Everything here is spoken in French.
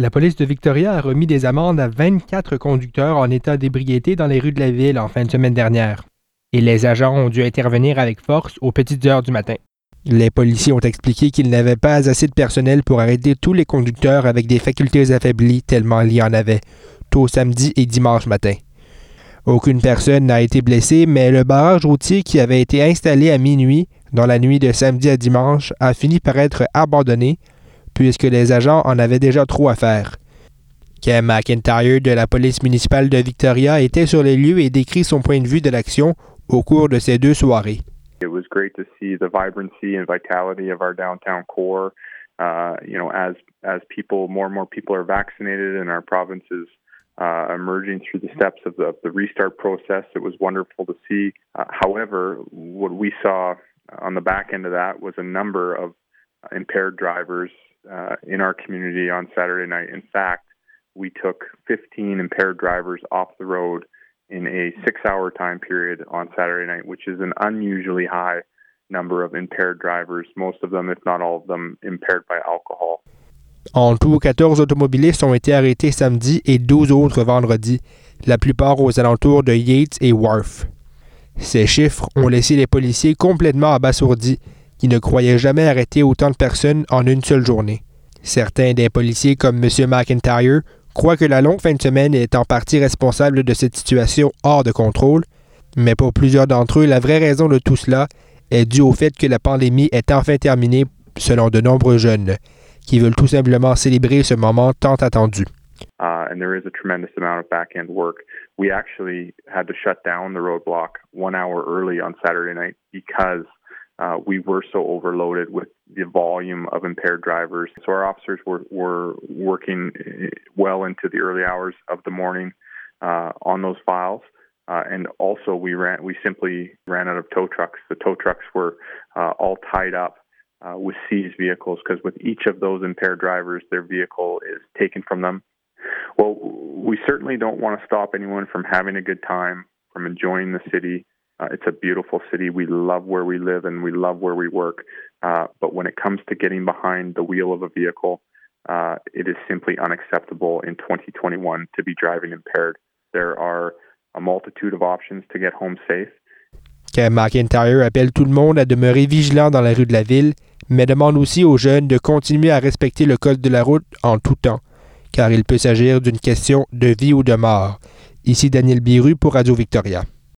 La police de Victoria a remis des amendes à 24 conducteurs en état d'ébriété dans les rues de la ville en fin de semaine dernière. Et les agents ont dû intervenir avec force aux petites heures du matin. Les policiers ont expliqué qu'ils n'avaient pas assez de personnel pour arrêter tous les conducteurs avec des facultés affaiblies tellement il y en avait, tôt samedi et dimanche matin. Aucune personne n'a été blessée, mais le barrage routier qui avait été installé à minuit, dans la nuit de samedi à dimanche, a fini par être abandonné, puisque les agents en avaient déjà trop à faire. Ken McIntyre de la police municipale de Victoria était sur les lieux et décrit son point de vue de l'action au cours de ces deux soirées. It was great to see the vibrancy and vitality of our downtown core. Uh, you know, as as people, more and more people are vaccinated and our province is uh, emerging through the steps of the, of the, restart process. It was wonderful to see. Uh, however, what we saw on the back end of that was a number of impaired drivers uh, in our community on Saturday night. In fact, we took 15 impaired drivers off the road in a six hour time period on Saturday night, which is an unusually high number of impaired drivers, most of them, if not all of them, impaired by alcohol. En tout, 14 automobilistes ont été arrêtés samedi et 12 autres vendredi, la plupart aux alentours de Yates et Wharf. Ces chiffres ont laissé les policiers complètement abasourdis, qui ne croyaient jamais arrêter autant de personnes en une seule journée. Certains des policiers, comme M. McIntyre, croient que la longue fin de semaine est en partie responsable de cette situation hors de contrôle, mais pour plusieurs d'entre eux, la vraie raison de tout cela est due au fait que la pandémie est enfin terminée selon de nombreux jeunes, qui veulent tout simplement célébrer ce moment tant attendu. Uh, and there is a tremendous amount of back end work. We actually had to shut down the roadblock one hour early on Saturday night because uh, we were so overloaded with the volume of impaired drivers. So our officers were, were working eh, well into the early hours of the morning uh, on those files. Uh, and also, we ran. We simply ran out of tow trucks. The tow trucks were uh, all tied up uh, with seized vehicles because with each of those impaired drivers, their vehicle is taken from them. Well, we certainly don't want to stop anyone from having a good time, from enjoying the city. Uh, it's a beautiful city. We love where we live and we love where we work. Uh, but when it comes to getting behind the wheel of a vehicle, uh, it is simply unacceptable in 2021 to be driving impaired. There are a multitude of options to get home safe. Cam McIntyre appelle tout le monde à demeurer vigilant dans la rue de la ville mais demande aussi aux jeunes de continuer à respecter le code de la route en tout temps, car il peut s'agir d'une question de vie ou de mort. Ici Daniel Biru pour Radio Victoria.